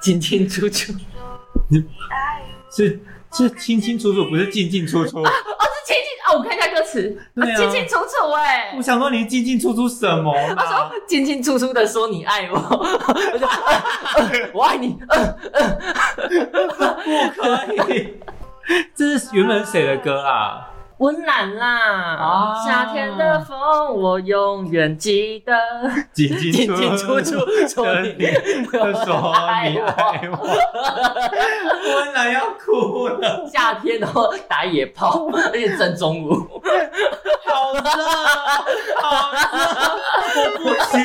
进进出出。是是清清楚楚，不是进进出出。哦，是进进哦，我看一下歌词，对啊进进出出哎、我想说你进进出出什么他说啦？进进出出的说你爱我，我就、呃呃我爱你，呃不可以，这是原本是谁的歌啊？温岚啦，啊。夏天的风我永远记得，进进进进出出说你说你爱我，温岚要哭了，夏天哦打野炮，而且正中午，好热，好热，我不行。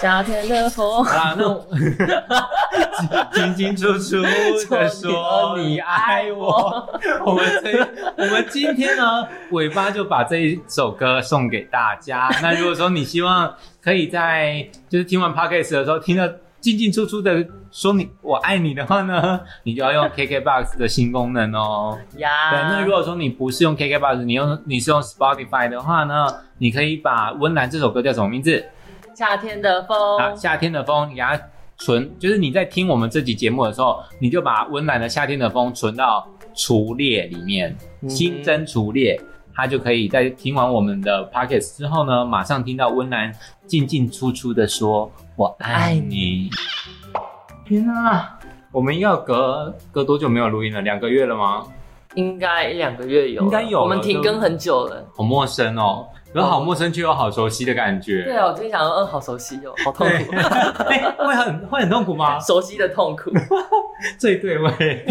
夏天的风。好啦，那我清清楚楚的说你爱我。我们这我们今天呢，尾巴就把这一首歌送给大家。那如果说你希望可以在就是听完 podcast 的时候听到进进出出的说你我爱你的话呢，你就要用 KKBox 的新功能哦。呀，对，那如果说你不是用 KKBox，你用你是用 Spotify 的话呢，你可以把温岚这首歌叫什么名字？夏天的风，啊，夏天的风，你给它存，就是你在听我们这集节目的时候，你就把温岚的夏天的风存到除列里面，嗯新增除列，它就可以在听完我们的 podcast 之后呢，马上听到温岚进进出出的说“我爱你”。天啊，我们要隔隔多久没有录音了？两个月了吗？应该一两个月有了，应该有我们停更很久了。好陌生哦，有好陌生却又好熟悉的感觉。对啊，我今天想说，嗯，好熟悉哦，好痛，苦，哎会很会很痛苦吗？熟悉的痛苦。最对味，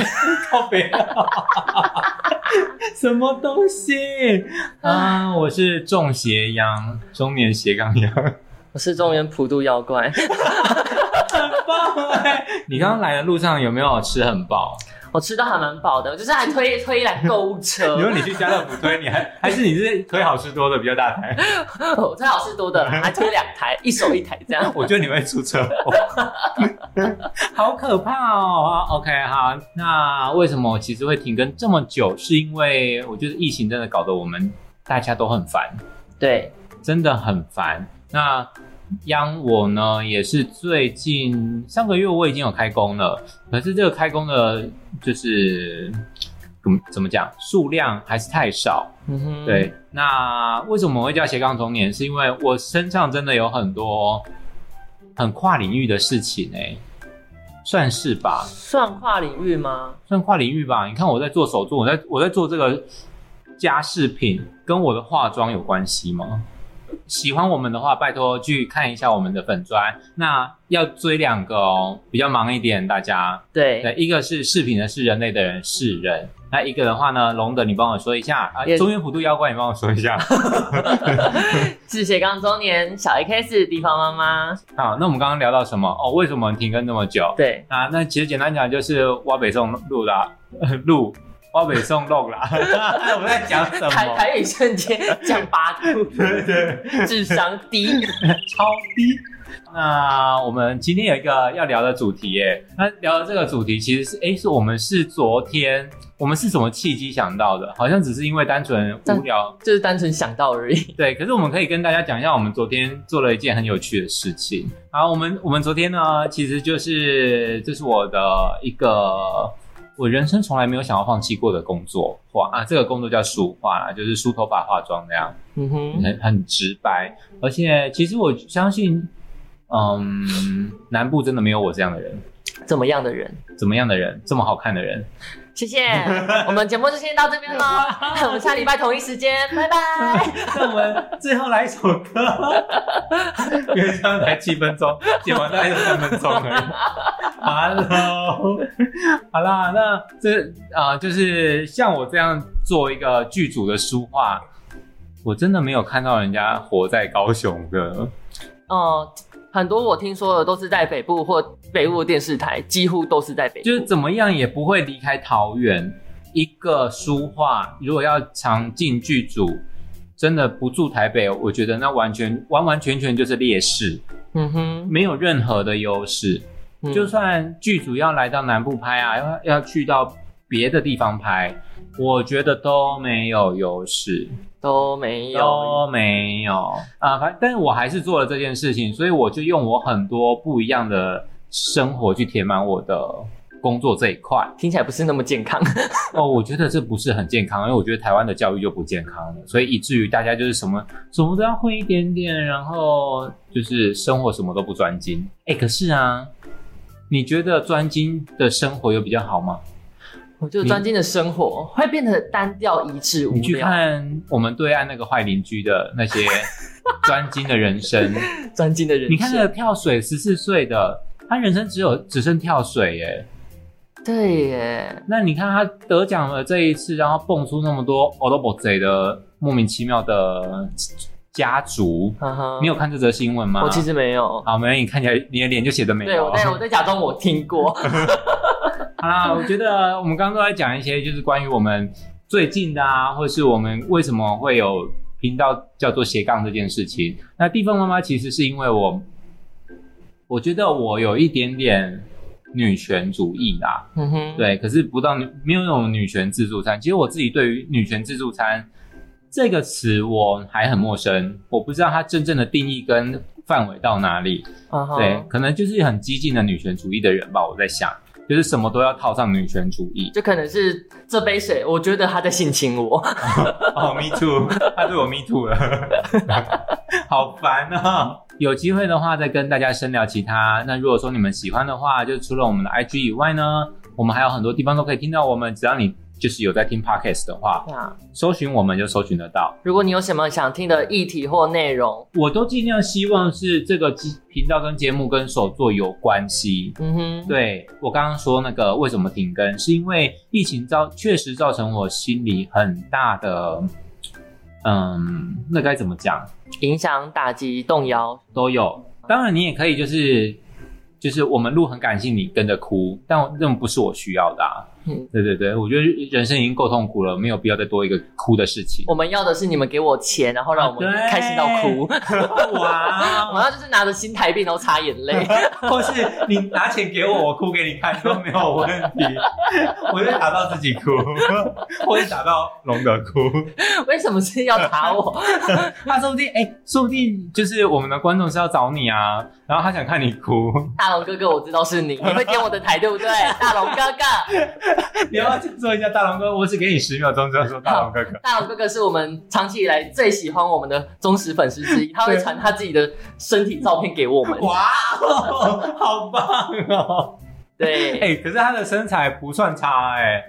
靠北，什么东西啊？我是中斜阳，中年斜杠羊，我是中原普渡妖怪，很棒哎！你刚刚来的路上有没有吃很饱？我吃到还蛮饱的，我就是还推推一辆购物车如，果你去家乐福推，你还 还是你是推好事多的比较大台？我推好事多的，还推两台，一手一台这样。我觉得你会出车祸，好可怕哦！OK，好，那为什么我其实会停更这么久？是因为我觉得疫情真的搞得我们大家都很烦。对，真的很烦。那央我呢，也是最近上个月我已经有开工了，可是这个开工的，就是怎么怎么讲，数量还是太少。嗯哼，对，那为什么我会叫斜杠中年？是因为我身上真的有很多很跨领域的事情哎、算是吧，算跨领域吗？算跨领域吧。你看我在做手作，我在我在做这个家饰品，跟我的化妆有关系吗？喜欢我们的话，拜托去看一下我们的粉砖。那要追两个哦，比较忙一点，大家。对，对，一个是饰品的是人类的人是人，那一个的话呢，龙的你帮我说一下啊，中原普渡妖怪你帮我说一下。是斜杠中年小 X 地方妈妈。好，那我们刚刚聊到什么？哦，为什么停更那么久？对，啊，那其实简单讲就是挖北宋路啦，呃录挖北宋录啦。我们在讲什么？台台语瞬间降八度，对对，智商低。超低。那我们今天有一个要聊的主题耶，那聊的这个主题其实是，诶，是我们是昨天，我们是什么契机想到的？好像只是因为单纯无聊，就是单纯想到而已。对。可是我们可以跟大家讲一下，我们昨天做了一件很有趣的事情。好，我们我们昨天呢，其实就是这是我的一个我人生从来没有想要放弃过的工作画啊，这个工作叫梳化啦，就是梳头发、化妆那样。嗯哼，很很直白，而且其实我相信，嗯，南部真的没有我这样的人，怎么样的人？怎么样的人，这么好看的人。谢谢，我们节目就先到这边喽，我们下礼拜同一时间，拜拜。那我们最后来一首歌，因为这样才七分钟，剪完大概就三分钟而已。Hello，好啦，那这啊、呃就是像我这样做一个剧组的书画，我真的没有看到人家活在高雄的。哦、很多我听说的都是在北部或北部的电视台，几乎都是在北部。就是怎么样也不会离开桃园。一个书画如果要常进剧组，真的不住台北，我觉得那完全完完全全就是劣势，嗯哼，没有任何的优势。嗯就算剧组要来到南部拍啊，要要去到别的地方拍，我觉得都没有优势，都没有，都没有啊。反但是我还是做了这件事情，所以我就用我很多不一样的生活去填满我的工作这一块。听起来不是那么健康。哦，我觉得这不是很健康，因为我觉得台湾的教育就不健康了，所以以至于大家就是什么什么都要会一点点，然后就是生活什么都不专精。哎，可是啊，你觉得专精的生活有比较好吗？我觉得专精的生活会变得单调、一致、无你去。看我们对岸那个坏邻居的那些 专精的人生，专精的人生，你看那个跳水十四岁的，他人生只有只剩跳水耶。对耶，那你看他得奖了这一次，然后蹦出那么多 o l o b o 贼的莫名其妙的家族，你有看这则新闻吗？我其实没有。好，没有，你看起来你的脸就写的没对，有我。在我在假装我听过。好啦，我觉得我们刚刚都在讲一些就是关于我们最近的啊，或是我们为什么会有频道叫做斜杠这件事情。那地方妈妈其实是因为我，我觉得我有一点点女权主义啦，嗯哼，对，可是不到没有那种女权自助餐。其实我自己对于女权自助餐这个词我还很陌生，我不知道它真正的定义跟范围到哪里。对，，可能就是很激进的女权主义的人吧，我在想，就是什么都要套上女权主义。就可能是这杯水，我觉得他在性侵我。哦，me too，他对我 me too 了，好烦啊！有机会的话再跟大家深聊其他。那如果说你们喜欢的话，就除了我们的 IG 以外呢，我们还有很多地方都可以听到我们。只要你就是有在听 podcast 的话，那搜寻我们就搜寻得到。如果你有什么想听的议题或内容，我都尽量希望是这个机频道跟节目跟手作有关系。嗯哼，对我刚刚说那个为什么停更，是因为疫情造确实造成我心里很大的，嗯，那该怎么讲影响、打击、动摇，都有。当然你也可以就是就是我们录很感性，你跟着哭，但那不是我需要的啊。嗯，对对对，我觉得人生已经够痛苦了，没有必要再多一个哭的事情。我们要的是你们给我钱，然后让我们开心到哭。哇 我要就是拿着新台币，然后擦眼泪。或是你拿钱给我，我哭给你看都没有问题，我就打到自己哭，或者打到龙德哭。为什么是要打我？他说不定，哎、说不定就是我们的观众是要找你啊，然后他想看你哭，大龙哥哥，我知道是你，你会点我的台，对不对？大龙哥哥，你要不要介绍一下大龙哥？我只给你十秒钟，就要说大龙哥哥。大龙哥哥是我们长期以来最喜欢我们的忠实粉丝之一，他会传他自己的身体照片给我们。哇，好棒哦！对，哎、可是他的身材不算差哎、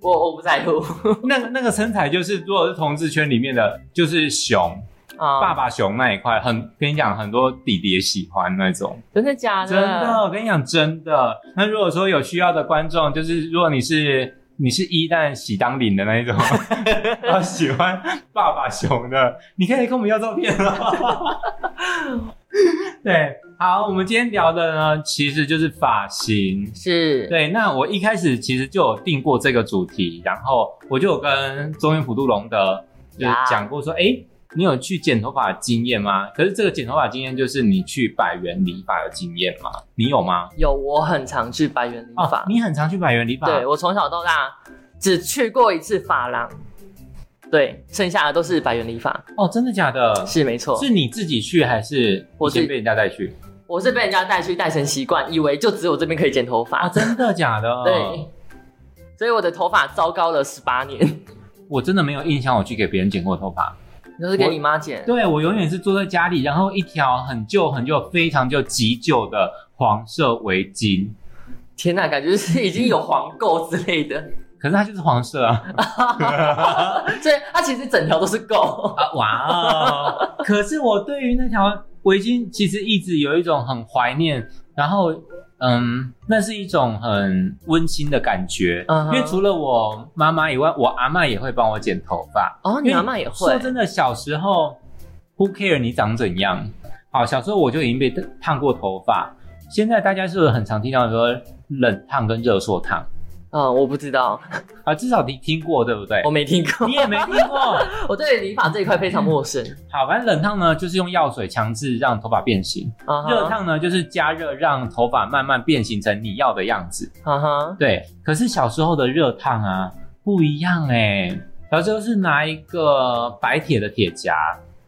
我我不在乎那个那个身材就是，如果是同志圈里面的，就是熊啊，爸爸熊那一块，很跟你讲，很多弟弟也喜欢那种。真的假的？真的，我跟你讲，真的。那如果说有需要的观众，就是如果你是你是一旦喜当领的那一种，然后喜欢爸爸熊的，你可以跟我们要照片哦。对，好，我们今天聊的呢，其实就是发型。是，对，那我一开始其实就有定过这个主题，然后我就有跟中原普渡龙的就呀讲过说，哎、你有去剪头发的经验吗？可是这个剪头发经验就是你去百元理发的经验吗？你有吗？有我很常去百元理发，哦，你很常去百元理发，对我从小到大只去过一次发廊，对，剩下的都是百元理发，哦，真的假的？是没错。是你自己去还是我是被人家带去？我是被人家带去带成习惯，以为就只有这边可以剪头发，啊，真的假的？对，所以我的头发糟糕了十八年。我真的没有印象我去给别人剪过头发。你都是给你妈剪，对我永远是坐在家里，然后一条很旧、很旧、非常旧、极旧的黄色围巾，天哪，感觉是已经有黄垢之类的，可是它就是黄色啊！所以它其实整条都是垢。啊哇哦！可是我对于那条围巾其实一直有一种很怀念，然后嗯，那是一种很温馨的感觉。因为除了我妈妈以外，我阿嬷也会帮我剪头发。哦，你阿妈也会，说真的，小时候 Who care 你长怎样？好，小时候我就已经被烫过头发。现在大家是不是很常听到说冷烫跟热缩烫？嗯，我不知道，啊，至少你听过对不对我？没听过你，也没听过。我对理发这一块非常陌生。好，反正冷烫呢，就是用药水强制让头发变形；啊哈热，烫呢，就是加热让头发慢慢变形成你要的样子。啊哈，对，可是小时候的热烫啊不一样哎、小时候是拿一个白铁的铁夹，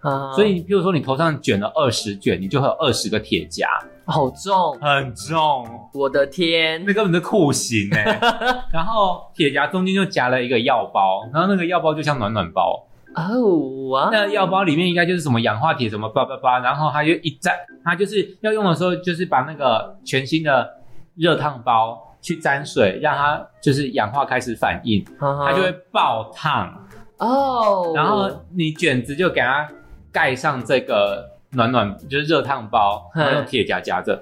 啊。所以譬如说你头上卷了二十卷，你就会有二十个铁夹，好重，很重，我的天。那！根本是酷刑哎、然后铁夹中间就夹了一个药包，然后那个药包就像暖暖包，哦哇，那药包里面应该就是什么氧化铁什么叭叭叭，然后它就一沾，它就是要用的时候就是把那个全新的热烫包去沾水，让它就是氧化开始反应，它它就会爆烫，哦，然后你卷子就给它盖上这个暖暖就是热烫包，嗯然后用铁夹夹着。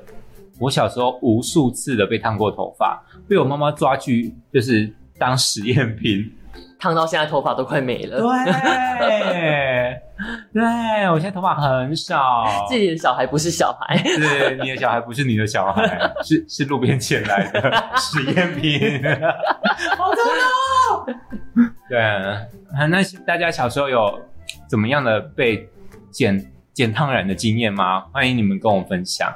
我小时候无数次的被烫过头发，被我妈妈抓去就是当实验品。烫到现在头发都快没了。对，对我现在头发很少。自己的小孩不是小孩，是你的小孩不是你的小孩，是是路边捡来的 实验品。好痛哦！对啊，那大家小时候有怎么样的被剪剪烫染的经验吗？欢迎你们跟我分享。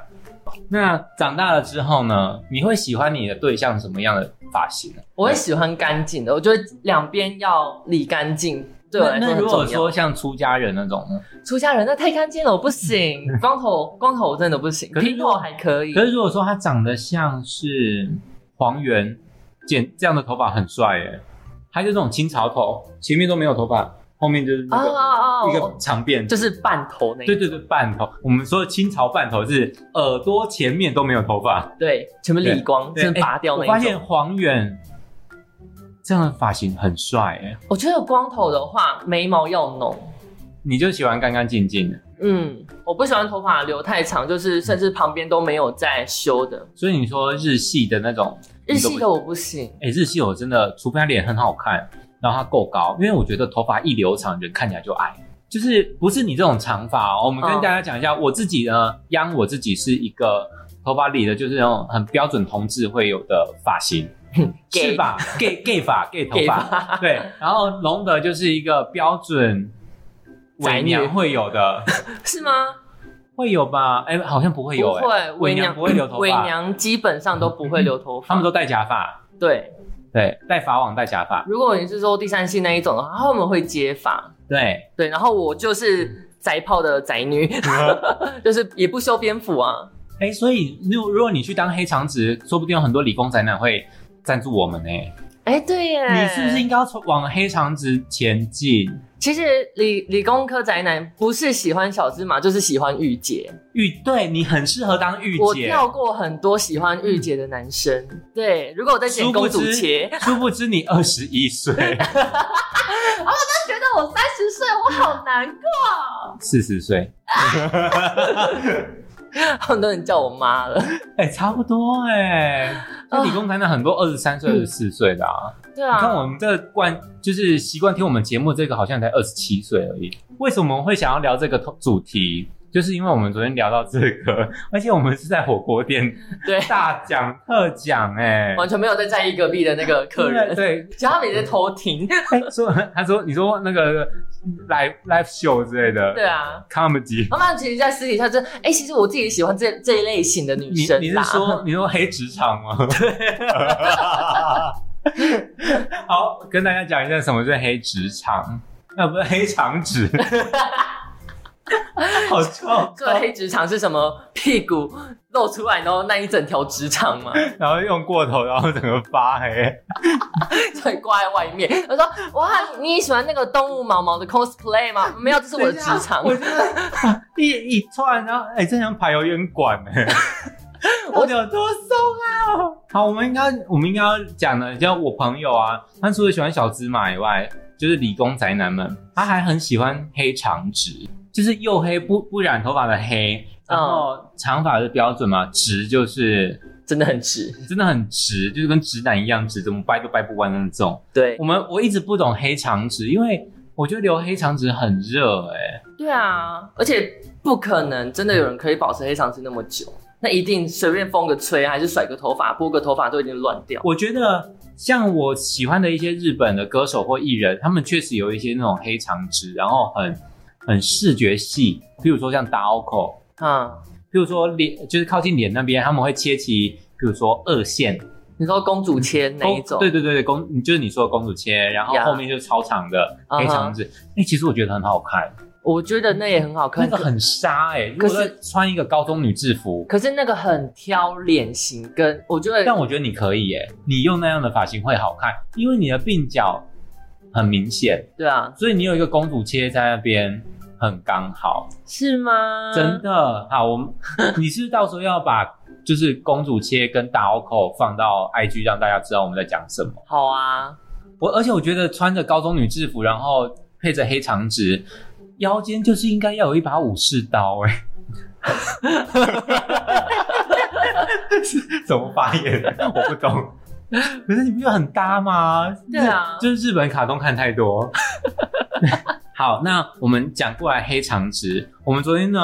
那长大了之后呢？你会喜欢你的对象什么样的发型？我会喜欢干净的，我觉得两边要理干净，对我来说那那如果说。像出家人那种呢？出家人那太干净了，我不行，光头光头我真的不行，可是平头还可以可。是如果说他长得像是黄猿，剪这样的头发很帅耶，他就这种清朝头，前面都没有头发，后面就是那啊个！一个长辫子。就是半头那一对对对，半头。我们说的清朝半头是耳朵前面都没有头发，对，全部理光，对真的拔掉我发现黄远这样的发型很帅哎，我觉得光头的话，眉毛要浓。你就喜欢干干净净的，嗯，我不喜欢头发留太长，就是甚至旁边都没有在修的。所以你说日系的那种日系的我不行，哎、日系我真的，除非他脸很好看，然后它够高，因为我觉得头发一留长，人看起来就矮。就是不是你这种长发哦，我们跟嗯大家讲一下，我自己呢，央我自己是一个头发理的，就是那种很标准同志会有的发型，Gay 是吧？gay gay 发 gay 头给发，对。然后龙德就是一个标准宅娘会有的，是吗？会有吧？哎、好像不会有、哎，不会，伪娘不会留头发伪娘基本上都不会留头发。他们都戴假发，对，对，戴发网戴假发，如果你是说第三系那一种的话，他们会接发。对。对，然后我就是宅泡的宅女，就是也不修边幅啊。哎、所以如如果你去当黑长直，说不定有很多理工宅男会赞助我们呢、哎，对耶，你是不是应该要从往黑长直前进？其实理理工科宅男不是喜欢小芝麻，就是喜欢御姐。御对你很适合当御姐我。跳过很多喜欢御姐的男生。对，如果我在剪公主切，殊不知你二十一岁，觉得我三十岁，我好难过。四十岁，很多人叫我妈了。哎、差不多哎、那理工男的很多二十三岁、二十四岁的啊。对啊，你看我们这惯就是习惯听我们节目，这个好像才二十七岁而已。为什么会想要聊这个主题？就是因为我们昨天聊到这个，而且我们是在火锅店对，大讲特讲哎、完全没有在在意隔壁的那个客人，对，其实他们也在偷听。哎 说他说你说那个 live live show 之类的，对啊，，comedy，妈妈其实，在私底下就，哎、其实我自己喜欢这这一类型的女你你是。说你说黑职场吗？好，跟大家讲一下什么是黑职场，那不是黑长直，好臭，这个黑职场是什么？屁股露出来，然后那一整条直肠嘛，然后用过头，然后整个发黑。所以挂在外面。我说，哇，你喜欢那个动物毛毛的 cosplay 吗？没有，这是我的职场。我觉得一一串，然后哎，这像排油烟管哎。我有多松啊！好，我们应该我们应该要讲的，像我朋友啊，他除了喜欢小芝麻以外，就是理工宅男们，他还很喜欢黑长直，就是又黑不不染头发的黑，然后长发的标准嘛，直就是真的很直。真的很直，就是跟直男一样直，怎么掰都掰不弯的那种。对我，们我一直不懂黑长直，因为我觉得留黑长直很热哎、对啊，而且不可能真的有人可以保持黑长直那么久，那一定随便风个吹，还是甩个头发、拨个头发都已经乱掉。我觉得像我喜欢的一些日本的歌手或艺人，他们确实有一些那种黑长直，然后很很视觉系，比如说像打凹口嗯，比如说脸就是靠近脸那边，他们会切齐，比如说二线你说公主切哪一种？公对对对对，公就是你说的公主切，然后呀后面就是超长的黑长直。哎、其实我觉得很好看，我觉得那也很好看，那个很杀哎、如可是果穿一个高中女制服，可是那个很挑脸型，跟我觉得但我觉得你可以耶、你用那样的发型会好看，因为你的鬓角很明显，对啊，所以你有一个公主切在那边很刚好，是吗？真的好。我们 你是是到时候要把就是公主切跟大凹口放到 IG 让大家知道我们在讲什么？好啊，我而且我觉得穿着高中女制服，然后配着黑长直，腰间就是应该要有一把武士刀 哎、怎么发言？我不懂。可是你不觉得很搭吗？对啊就是日本卡通看太多。好，那我们讲过来黑长直。我们昨天呢，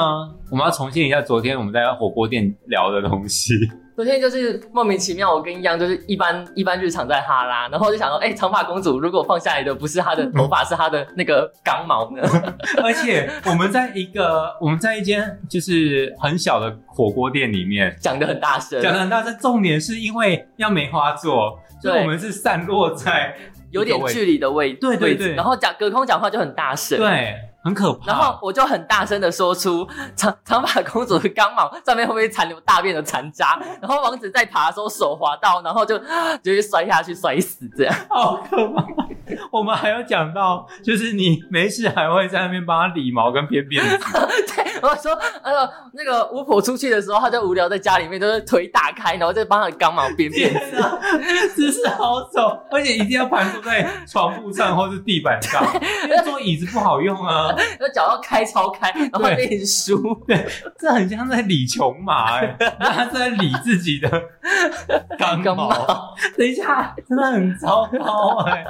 我们要重现一下昨天我们在火锅店聊的东西。昨天就是莫名其妙，我跟一样就是一般一般日常在哈拉，然后就想说，哎、长发公主如果放下来的不是她的头发，是她的那个刚毛呢？而且我们在一个我们在一间就是很小的火锅店里面，讲的很大声，讲的很大声。重点是因为要梅花座，所以我们是散落在有点距离的位置对对对然后讲隔空讲话就很大声，。对，很可怕。然后我就很大声的说出长长发公主的刚毛上面会不会残留大便的残渣？然后王子在爬的时候手滑到，然后就就会摔下去摔死这样。好可怕！我们还有讲到，就是你没事还会在那边帮他理毛跟编辫子，对，我说呃那个巫婆出去的时候，她就无聊在家里面，就是腿打开，然后再帮他的刚毛编辫子。姿势好丑，而且一定要盘坐在床铺上或是地板上，因为坐椅子不好用啊。然后脚要开超开，然后对练书。这很像在理琼马哎、他在理自己的 刚。毛等一下，真的很糟糕哎、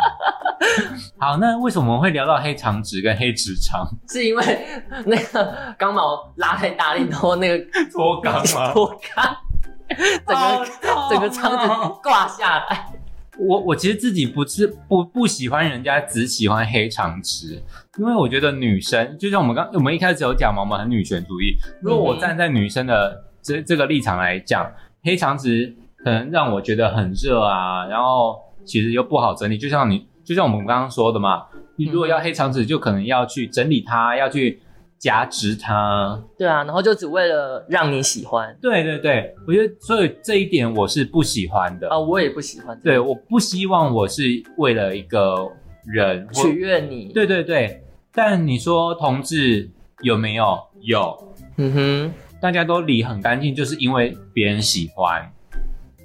好，那为什么我们会聊到黑长直跟黑直长是因为那个刚毛拉太大力，然后那个脱肛吗？脱肛，整个整个肠子挂下来。我我其实自己不是不不喜欢人家只喜欢黑长直，因为我觉得女生就像我们刚我们一开始有讲嘛，我们很女权主义。如果我站在女生的这这个立场来讲，黑长直可能让我觉得很热啊，然后其实又不好整理。就像你就像我们刚刚说的嘛，你如果要黑长直，就可能要去整理它，要去夹直它。对啊，然后就只为了让你喜欢对对对，我觉得所以这一点我是不喜欢的。啊，我也不喜欢。对，我不希望我是为了一个人或取悦你。，对对对，但你说同志有没有？有，嗯哼，大家都理很干净，就是因为别人喜欢。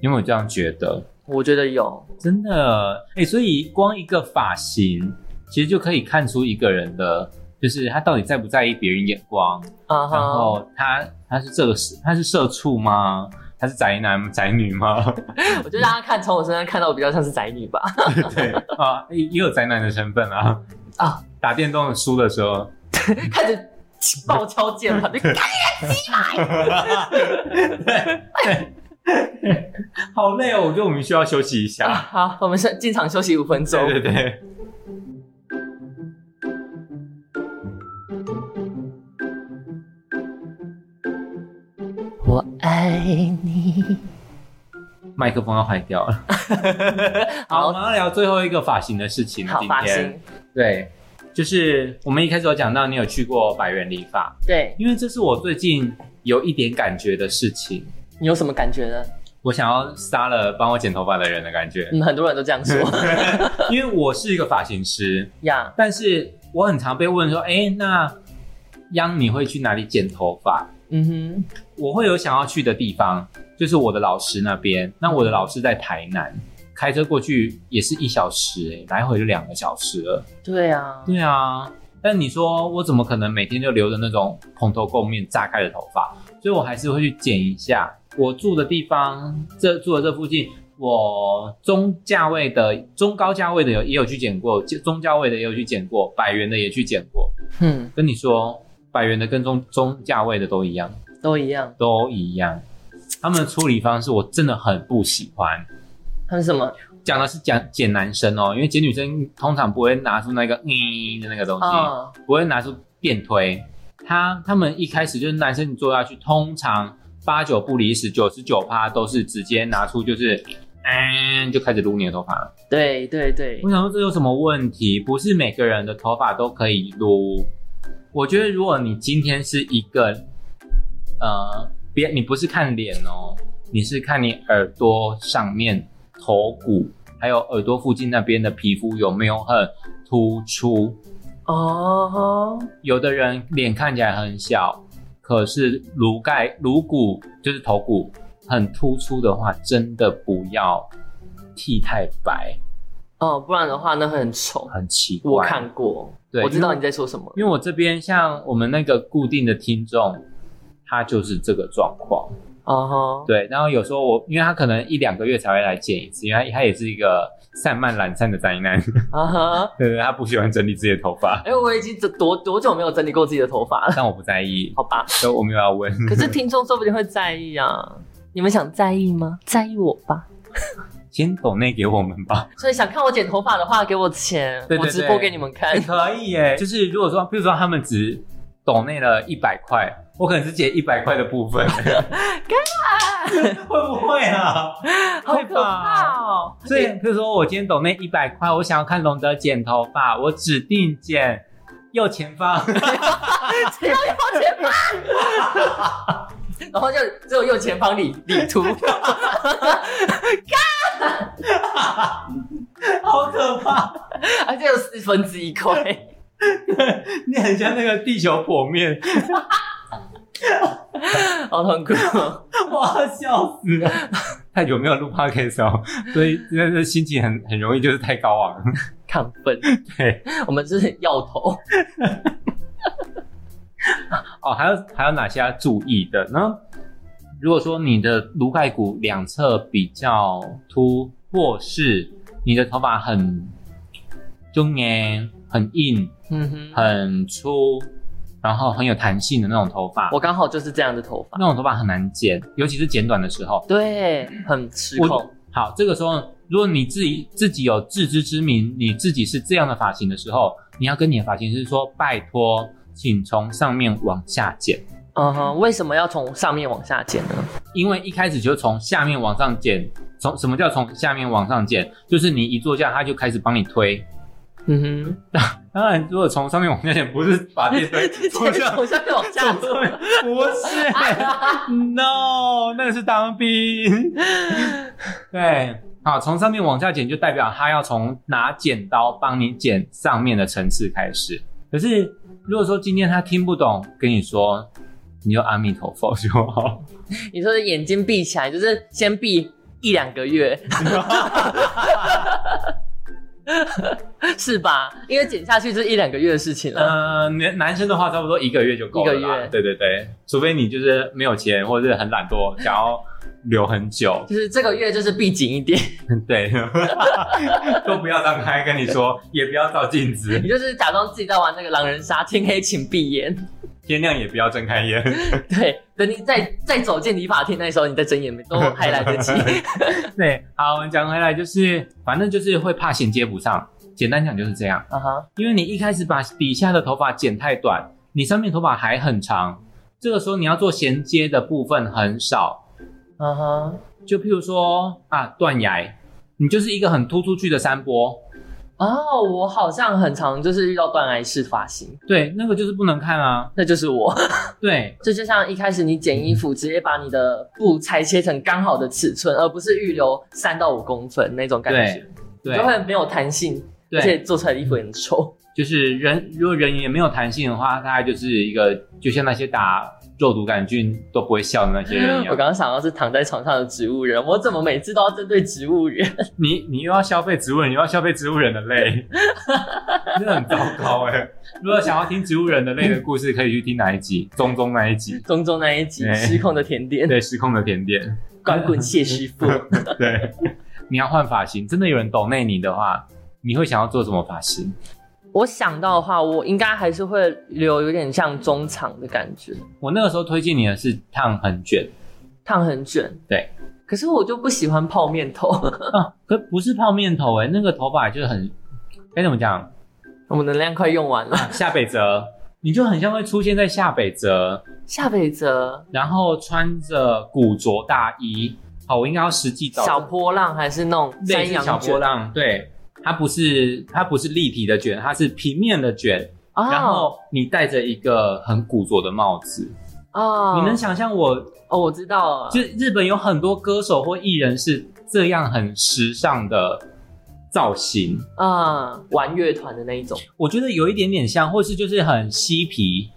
有没有这样觉得？我觉得有。真的，哎、所以光一个发型，其实就可以看出一个人的，就是他到底在不在意别人眼光，然后他他是这个是他是社畜吗？他是宅男宅女吗？我就让他看从我身上看到我比较像是宅女吧。对啊，也也有宅男的身份啊。啊，打电动输的时候，开始暴敲键盘，就 好累哦，我觉得我们需要休息一啊，下。好，我们是进场休息五分钟。对对对，我爱你。麦克风要坏掉了。好，我好们要聊最后一个发型的事情了。好发今天型，对，就是我们一开始有讲到你有去过百元理发，对因为这是我最近有一点感觉的事情。你有什么感觉呢？我想要杀了帮我剪头发的人的感觉，嗯，很多人都这样说 因为我是一个发型师，呀。但是我很常被问说，哎、那央你会去哪里剪头发？嗯哼，我会有想要去的地方，就是我的老师那边。那我的老师在台南，开车过去也是一小时、欸，来回就两个小时了。对啊，对啊，但你说我怎么可能每天就留着那种蓬头垢面、炸开的头发？所以我还是会去剪一下。我住的地方，这住的这附近，我中价位的、中高价位的有也有去剪过，中价位的也有去剪过，百元的也去剪过。嗯，跟你说，百元的跟中中价位的都一样，都一样。都一样。他们的处理方式我真的很不喜欢。他们什么？讲的是讲剪男生哦，因为剪女生通常不会拿出那个嗯的那个东西，啊，不会拿出电推。他他们一开始就是男生你坐下去，通常八九不离十，九十九趴都是直接拿出就是嗯就开始撸你的头发了。对对对我，想说这有什么问题？不是每个人的头发都可以撸。我觉得如果你今天是一个呃，别你不是看脸哦，你是看你耳朵上面头骨，还有耳朵附近那边的皮肤有没有很突出。哦，有的人脸看起来很小，可是颅盖、颅骨就是头骨很突出的话，真的不要剃太白，哦，不然的话那会很丑。很奇怪。我看过，对我知道你在说什么。因为我这边像我们那个固定的听众，他就是这个状况。哦哈，对，然后有时候我，因为他可能一两个月才会来剪一次，因为他他也是一个散漫懒散的宅男，啊哈，对对，他不喜欢整理自己的头发，哎，我已经多多久没有整理过自己的头发了？但我不在意，好吧，所以我没有要问。可是听众说不定会在意啊。你们想在意吗？在意我吧。先抖内给我们吧。所以想看我剪头发的话，给我钱，对对我直播给你们看哎。可以耶，就是如果说，比如说他们只抖内了一百块，我可能是剪一百块的部分，会不会啊？好可怕哦！所以，比如说我今天抖那一百块，我想要看龙德剪头发，我指定剪右前方。只要右前方，然后就只有右前方 理理图，好可怕！而且有四分之一块。你很像那个地球剖面，好痛苦哦。我要笑死了。太久没有录 podcast 哦，所以真的是心情很很容易就是太高昂。亢奋，对，我们是药头。哦，还有还有哪些要注意的呢？如果说你的颅盖骨两侧比较凸，或是你的头发很中年、很硬、嗯哼，很粗，然后很有弹性的那种头发，我刚好就是这样的头发，那种头发很难剪，尤其是剪短的时候。对，很吃控。好，这个时候，如果你自己自己有自知之明，你自己是这样的发型的时候，你要跟你的发型师说，拜托，请从上面往下剪。嗯哼，为什么要从上面往下剪呢？因为一开始就从下面往上剪，从什么叫从下面往上剪？就是你一坐下，他就开始帮你推。嗯哼当然，如果从上面往下剪，不是把电推，从哼，下从下面往下从上面不是，no，那个是当兵。对，好，从上面往下剪，就代表他要从拿剪刀帮你剪上面的层次开始。可是如果说今天他听不懂，跟你说，你就阿弥陀佛就好。你说的眼睛闭起来，就是先闭一两个月，是吧？因为减下去就是一两个月的事情了。呃，男男生的话，差不多一个月就够了。一个月对对对，除非你就是没有钱，或者是很懒惰，想要留很久。就是这个月就是闭紧一点，对，都不要张开跟你说，也不要照镜子你，就是假装自己在玩那个狼人杀，天黑请闭眼。天亮也不要睁开眼。对，等你再再走进理发厅那时候，你再睁眼都 还来得及。对，好，我们讲回来就是，反正就是会怕衔接不上。简单讲就是这样，啊哈，因为你一开始把底下的头发剪太短，你上面头发还很长，这个时候你要做衔接的部分很少。啊哈，就譬如说啊，断崖，你就是一个很突出去的山坡，哦，我好像很常就是遇到断崖式发型，对，那个就是不能看啊。那就是我。对，这就像一开始你剪衣服，直接把你的布裁切成刚好的尺寸，而不是预留三到五公分那种感觉，对就会没有弹性，而且，做出来的衣服也很丑。就是人如果人也没有弹性的话，大概就是一个就像那些打肉毒杆菌都不会笑的那些人一我样。刚刚想到是躺在床上的植物人，我怎么每次都要针对植物人？你你又要消费植物人，你又要消费植物人的泪，真的很糟糕哎。如果想要听植物人的泪的故事，可以去听哪一集？中中那一集，中中那一集失控的甜点，对，失控的甜点。滚滚谢师傅。对，你要换发型，真的有人懂内你的话，你会想要做什么发型？我想到的话，我应该还是会留有点像中长的感觉，我那个时候推荐你的是烫很卷烫很卷。对，可是我就不喜欢泡面头。啊，可不是泡面头哎、那个头发就是很该怎么讲我们能量快用完了。啊？夏北泽，你就很像会出现在夏北泽，夏北泽然后穿着古着大衣。好，我应该要实际找小波浪还是那种类似小山羊卷波浪，对，它不是它不是立体的卷，它是平面的卷，哦。然后你戴着一个很古着的帽子，哦，你能想象我哦，我知道了，就日本有很多歌手或艺人是这样很时尚的造型，嗯，玩乐团的那一种，我觉得有一点点像，或是就是很嬉皮，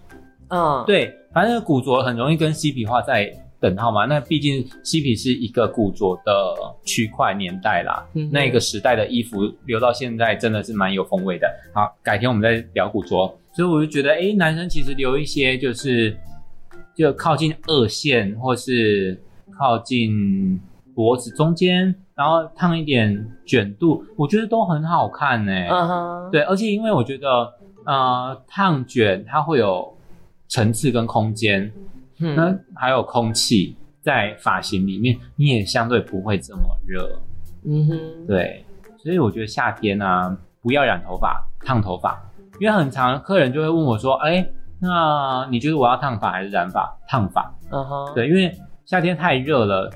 嗯，，对，反正古着很容易跟嬉皮画在等号嘛。那毕竟嬉皮是一个古着的区块年代啦，那个时代的衣服留到现在真的是蛮有风味的。好，改天我们再聊古着。所以我就觉得，哎，男生其实留一些就是就靠近二线，或是靠近脖子中间，然后烫一点卷度，我觉得都很好看呢、嗯哼，对，而且因为我觉得，呃，烫卷它会有层次跟空间，嗯，那还有空气在发型里面，你也相对不会这么热。嗯哼，对，所以我觉得夏天啊，不要染头发、烫头发，因为很常客人就会问我说，哎，那你觉得我要烫发还是染发？烫发。嗯哼，，对，因为夏天太热了，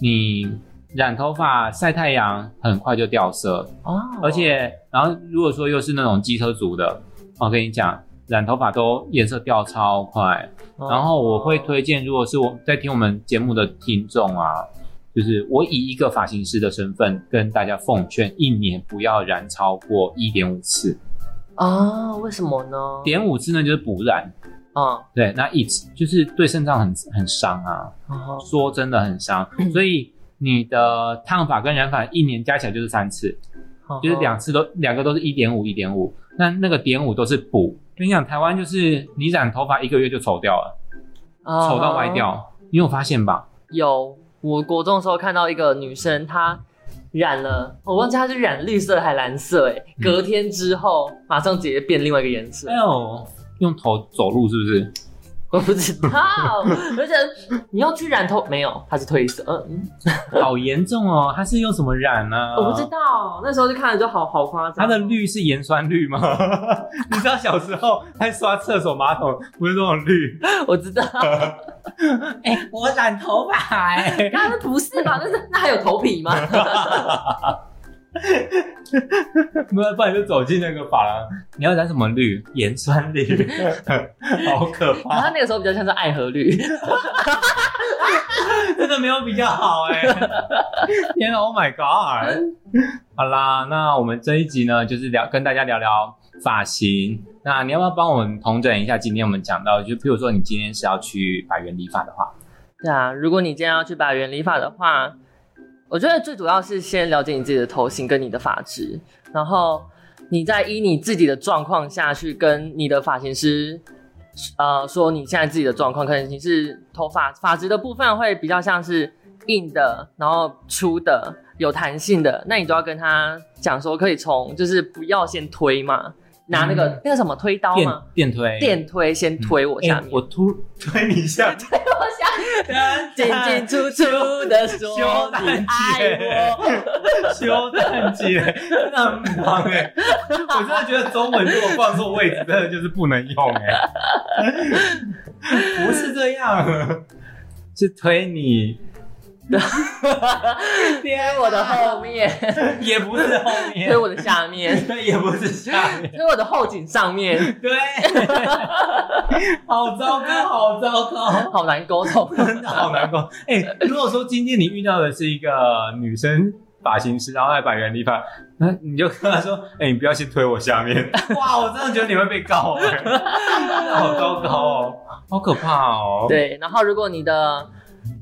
你染头发晒太阳很快就掉色，哦，而且，然后如果说又是那种机车族的，我跟你讲，染头发都颜色掉超快。哦，然后我会推荐，如果是我在听我们节目的听众啊，就是我以一个发型师的身份跟大家奉劝，一年不要染超过一点五次。啊，为什么呢？点五次呢就是补染，嗯，对，那一次就是对肾脏很很伤啊，说真的很伤。所以你的烫发跟染发一年加起来就是三次。就是两次都两个都是一点五一点五，那那个点五都是补。跟你讲，台湾就是你染头发一个月就丑掉了，嗯丑到歪掉，你有发现吧？有，我国中的时候看到一个女生，她染了，我忘记她是染绿色还蓝色，哎，嗯隔天之后马上直接变另外一个颜色哎，呦，用头走路是不是？我不知道，而且你要去染头没有？它是褪色，嗯，嗯好严重哦！它是用什么染呢、我不知。道，那时候就看了就好好夸张，它的绿是盐酸绿吗？你知道小时候在刷厕所马桶不是这种绿？我知道，哎、我染头发哎、那那不是吧？那是那还有头皮吗？不然不然就走进那个发廊，你要染什么绿？盐酸绿，好可然后！那个时候比较像是爱河绿，真的没有比较好哎、天啊，Oh my god！好啦，那我们这一集呢，就是聊跟大家聊聊发型。那你要不要帮我们统整一下今天我们讲到，就譬如说你今天是要去百元理发的话，对啊，如果你今天要去把原理发的话，我觉得最主要是先了解你自己的头型跟你的发质，然后你再依你自己的状况下去跟你的发型师，呃，说你现在自己的状况，可能你是头发发质的部分会比较像是硬的，然后粗的，有弹性的，那你就要跟他讲说，可以从就是不要先推嘛，拿那个、嗯。那个什么推刀电嘛，电推，电推先推我下面，哎我突。推你下。面，推我下面。进进出出的说修蛋你爱我，修蛋姐真的很忙哎、我真的觉得中文如果放错位置，真的就是不能用哎、不是这样，是推你，推我的后面，也不是后面推，我的下面，对，也不是下面，推我的后颈上面，对，好糟糕，好糟糕。好难沟通。真的好难沟。哎、如果说今天你遇到的是一个女生发型师，然后来百元理发，那你就跟她说：“哎、你不要先推我下面。”哇，我真的觉得你会被告哎、真的好糟糕哦，好可怕哦。对，然后如果你的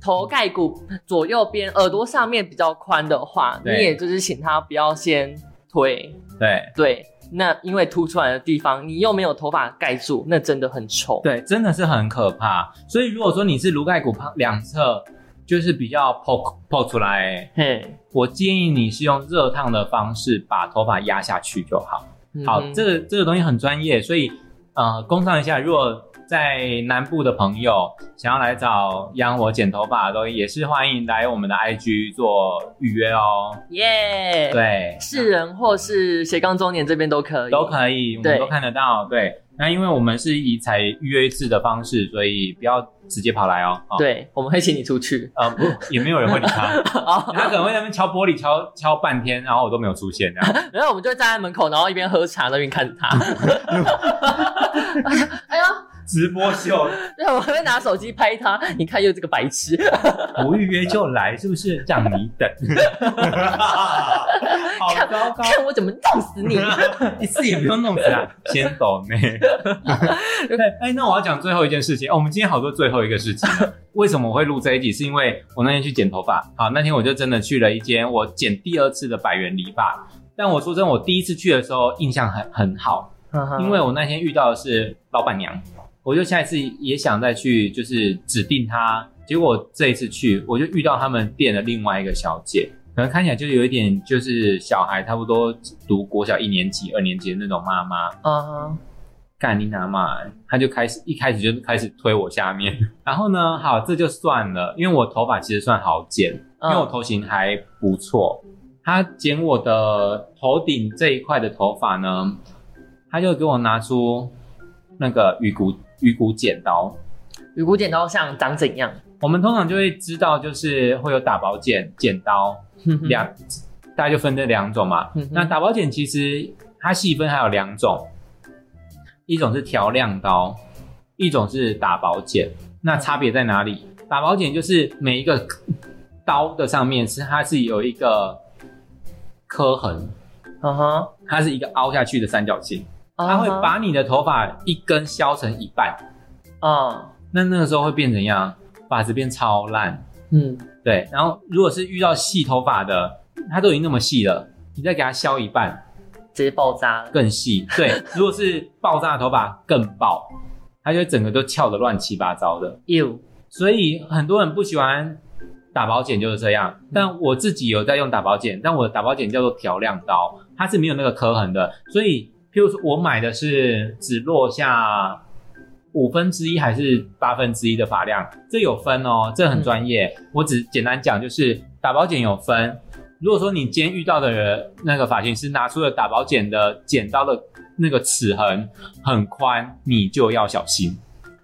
头盖骨左右边耳朵上面比较宽的话，你也就是请他不要先推。对对，那因为凸出来的地方你又没有头发盖住，那真的很丑。对，真的是很可怕。所以如果说你是颅盖骨旁两侧就是比较破破出来，嘿，我建议你是用热烫的方式把头发压下去就好。好，这个这个东西很专业，所以呃，工商一下，如果在南部的朋友想要来找央我剪头发的都也是欢迎来我们的 IG 做预约哦。耶、对，是人或是斜杠中年这边都可以，都可以，我对们都看得到。对，那因为我们是以采预约制的方式，所以不要直接跑来哦。哦，对，我们会请你出去。呃，不，也没有人会理他，哦，他可能会在那边敲玻璃敲敲半天，然后我都没有出现。然后我们就会站在门口，然后一边喝茶，那边看着他。哎呦，直播秀对，我会拿手机拍他。你看，又这个白痴。不预约就来，是不是？让你等，好糟糕。看我怎么弄死你！一次也不用弄死啊，先抖呢。对，哎，那我要讲最后一件事情哦。我们今天好多最后一个事情了。为什么我会录这一集？是因为我那天去剪头发，好，那天我就真的去了一间我剪第二次的百元理发。但我说真的，我第一次去的时候印象很很好，因为我那天遇到的是老板娘，我就下一次也想再去，就是指定她。结果这一次去，我就遇到他们店的另外一个小姐，可能看起来就有一点就是小孩，差不多读国小一年级、二年级的那种妈妈。啊，干你拿嘛，她就开始一开始就开始推我下面，然后呢，好这就算了，因为我头发其实算好剪，因为我头型还不错。她剪我的头顶这一块的头发呢，她就给我拿出那个鱼骨鱼骨剪刀。鱼骨剪刀像长怎样？我们通常就会知道，就是会有打薄剪、剪刀两，大概就分这两种嘛。嗯那打薄剪其实它细分还有两种，一种是调亮刀，一种是打薄剪。那差别在哪里？打薄剪就是每一个刀的上面是它是有一个刻痕，嗯哼，它是一个凹下去的三角形，它它会把你的头发一根削成一半。嗯那那个时候会变怎样？发质变超烂。嗯对，然后如果是遇到细头发的，它都已经那么细了，你再给它削一半直接爆炸了。更细。对，如果是爆炸的头发更爆，它就会整个都翘得乱七八糟的。哟，所以很多人不喜欢打薄剪就是这样，但我自己有在用打薄剪，但我的打薄剪叫做调亮刀，它是没有那个刻痕的。所以，譬如说我买的是只落下五分之一还是八分之一的发量，这有分哦，这很专业。我只简单讲，就是打薄剪有分。如果说你今天遇到的人那个发型师拿出了打薄剪的剪刀的那个齿痕很宽，你就要小心。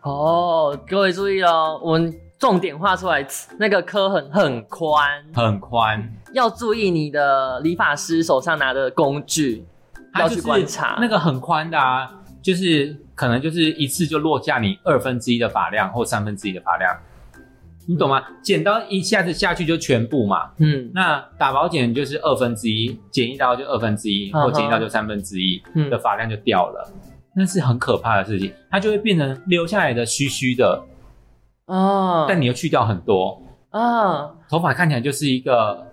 哦，各位注意哦，我们重点画出来，那个刻痕很宽，很宽，要注意你的理发师手上拿的工具，要去它就是观察。那个很宽的啊，就是可能就是一次就落下你二分之一的发量或三分之一的发量，你懂吗？剪刀一下子下去就全部嘛，嗯。那打薄剪就是二分之一，剪一刀就二分之一，或剪一刀就三分之一嗯的发量就掉了，那是很可怕的事情，它就会变成留下来的虚虚的，哦，但你又去掉很多，啊，头发看起来就是一个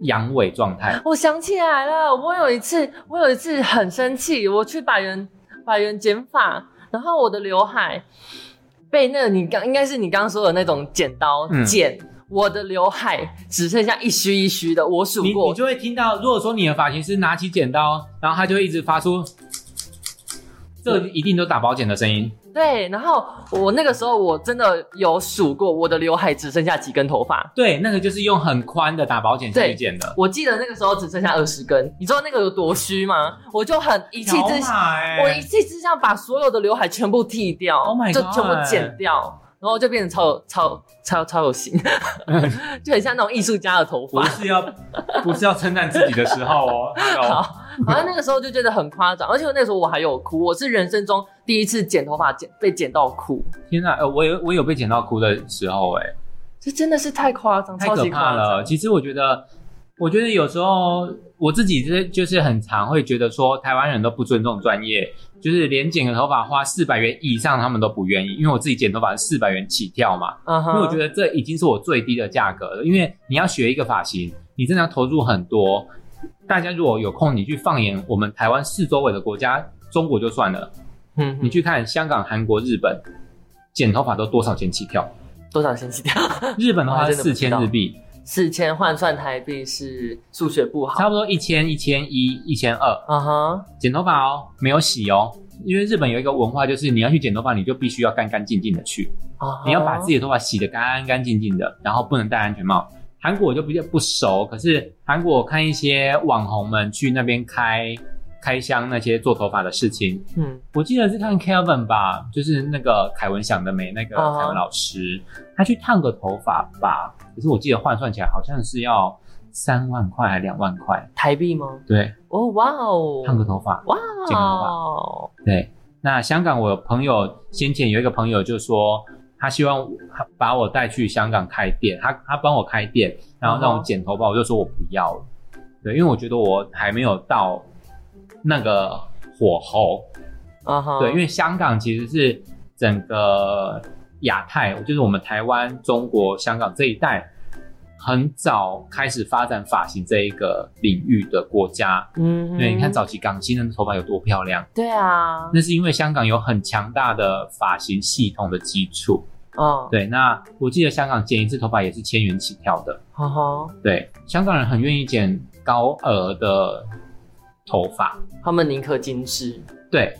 阳痿状态。我想起来了，我有一次，我有一次很生气，我去百元百元剪发，然后我的刘海被那个你刚应该是你刚刚说的那种剪刀嗯剪，我的刘海只剩下一须一须的，我数你过你，就会听到，如果说你的发型师拿起剪刀，然后他就会一直发出，这一定都打薄剪的声音。对，然后我那个时候我真的有数过，我的刘海只剩下几根头发。对，那个就是用很宽的打薄剪去剪的。我记得那个时候只剩下二十根，你知道那个有多虚吗？我就很一气之下，欸我一气之下把所有的刘海全部剃掉 Oh 就全部剪掉，然后就变成超有超超超有型，就很像那种艺术家的头发。不是要 不是要称赞自己的时候哦。好，反正那个时候就觉得很夸张，而且我那时候我还有哭，我是人生中第一次剪头发剪被剪到哭，天哪，呃，我有我有被剪到哭的时候，哎，这真的是太夸张，太可怕了。其实我觉得，我觉得有时候我自己就是就是很常会觉得说，台湾人都不尊重专业，就是连剪个头发花四百元以上他们都不愿意，因为我自己剪头发是四百元起跳嘛。因为我觉得这已经是我最低的价格了。因为你要学一个发型，你真的要投入很多。大家如果有空，你去放眼我们台湾四周围的国家，中国就算了，嗯，你去看香港、韩国、日本，剪头发都多少钱起跳？多少钱起跳？日本的话是四千日币，四千换算台币是数学不好。差不多一千、一千一、一千二。啊哈，剪头发哦，没有洗哦，因为日本有一个文化，就是你要去剪头发，你就必须要干干净净的去，啊哈你要把自己的头发洗得干干净净的，然后不能戴安全帽。韩国我就比较不熟，可是韩国我看一些网红们去那边开开箱那些做头发的事情，嗯。我记得是看 Kevin 吧，就是那个凯文想得美那个凯文老师，他去烫个头发吧，可是我记得换算起来好像是要三万块还两万块，台币吗？对，哦哇哦，烫个头发，哇剪个头哦，对。那香港我有朋友先前有一个朋友就说，他希望他把我带去香港开店，他他帮我开店，然后让我剪头发，我就说我不要了，对，因为我觉得我还没有到那个火候，啊哈，对，因为香港其实是整个亚太，就是我们台湾、中国、香港这一带，很早开始发展发型这一个领域的国家。嗯哼，对，你看早期港星的头发有多漂亮，对啊，那是因为香港有很强大的发型系统的基础。嗯，对，那我记得香港剪一次头发也是千元起跳的。哈哈，对，香港人很愿意剪高额的头发。他们宁可精致。对，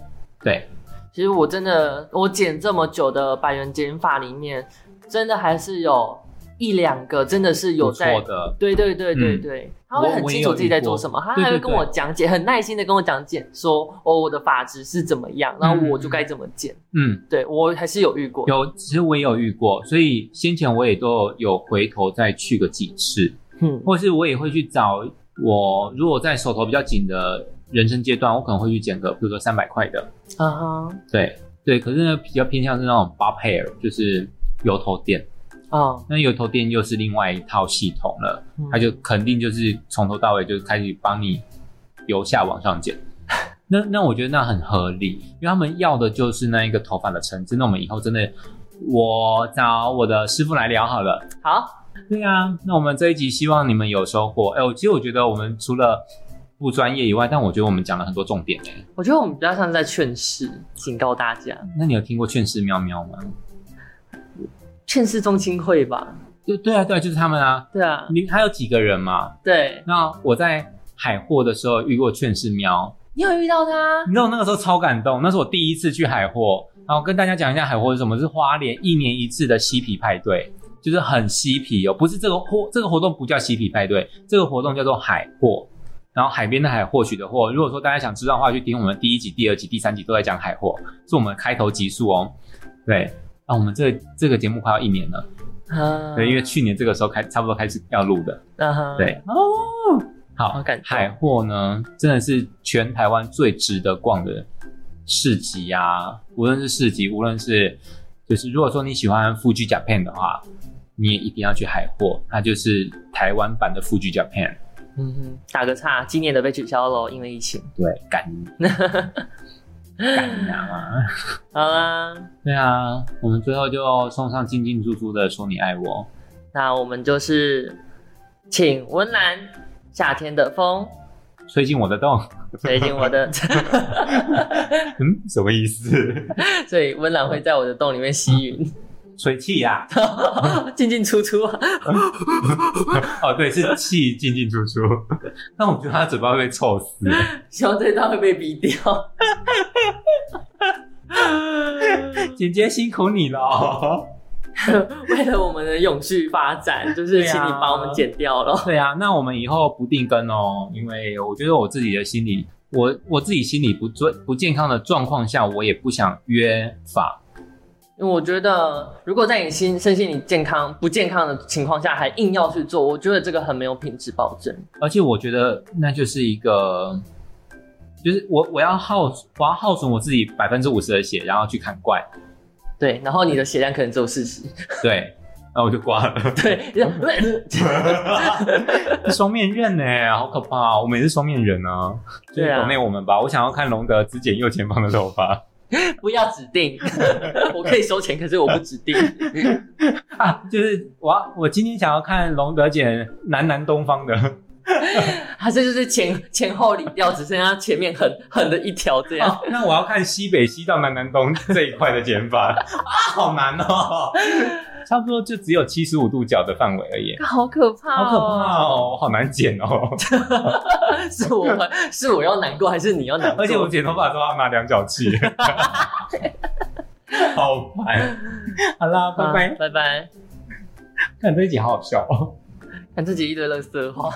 对，其实我真的，我剪这么久的百元剪法里面，真的还是有一两个真的是有在错的。对对对对嗯。对，他会很清楚自己在做什么，他还会跟我对讲解，很耐心的跟我讲解说，哦，我的发质是怎么样，然后我就该怎么剪。嗯，对我还是有遇过，有，其实我也有遇过，所以先前我也都有回头再去个几次，嗯。或是我也会去找我如果在手头比较紧的人生阶段，我可能会去剪个，比如说三百块的，啊哈，对对，可是呢比较偏向是那种 bob hair，就是油头店，哦，那油头店又是另外一套系统了，嗯它就肯定就是从头到尾就开始帮你由下往上剪。那那我觉得那很合理，因为他们要的就是那一个头发的层次。那我们以后真的，我找我的师傅来聊好了。好，对啊，那我们这一集希望你们有收获。哎，我其实我觉得我们除了不专业以外，但我觉得我们讲了很多重点哎。我觉得我们比较像是在劝世，警告大家，那你有听过劝世喵喵吗？劝世中心会吧？对对啊对啊，就是他们啊。对啊，你还有几个人嘛？对，那我在海货的时候遇过劝世喵，你有遇到他你？知道我那个时候超感动，那是我第一次去海货，然后跟大家讲一下海货是什么，是花莲一年一次的嬉皮派对，就是很嬉皮哦，不是这个活这个活动不叫嬉皮派对，这个活动叫做海货。然后海边的海获取的货，如果说大家想知道的话，去听我们第一集、第二集、第三集都在讲海货，是我们开头集数哦。对，啊，我们这这个节目快要一年了，啊。对，因为去年这个时候开差不多开始要录的，啊哈，对。哦，好海货呢，真的是全台湾最值得逛的市集啊！无论是市集，无论是就是如果说你喜欢 Fuji Japan 的话，你也一定要去海货，它就是台湾版的 Fuji Japan。嗯哼，打个岔，今年的被取消了，因为疫情。对，干你干你啊！好啦，对啊，我们最后就送上进进出出的说你爱我。那我们就是请温岚夏天的风吹进我的洞，吹进我的，嗯，什么意思？所以温岚会在我的洞里面吸吮，吹气呀、进进出出。哦，对，是气进进出出。但我觉得他嘴巴会被臭死。希望这段会被逼掉。姐姐辛苦你了。为了我们的永续发展，就是请你把我们剪掉了。对啊，那我们以后不定更哦，因为我觉得我自己的心理，我我自己心理不最不健康的状况下，我也不想约法。因为我觉得，如果在你心身心理健康不健康的情况下，还硬要去做，我觉得这个很没有品质保证。而且我觉得那就是一个，就是我我要耗我要耗损我自己百分之五十的血，然后去砍怪，对，然后你的血量可能只有四十。对，那我就挂了。对，双面刃呢、好可怕、哦！我们也是双面人啊，就是对啊懂内我们吧。我想要看龙德只剪右前方的头发 不要指定，我可以收钱，可是我不指定。啊，就是我我今天想要看龙德剪南南东方的，他这就是前前后理掉，只剩下前面横横的一条这样。哦，那我要看西北西到南南东这一块的剪法 啊，好难哦。差不多就只有七十五度角的范围而已。好可怕、好可怕！哦，好难剪哦。是我是我要难过，还是你要难过？而且我剪头发的时候要拿量角器，好烦。好啦，拜拜，拜拜。看这一集好好笑哦，看自己一堆垃圾话。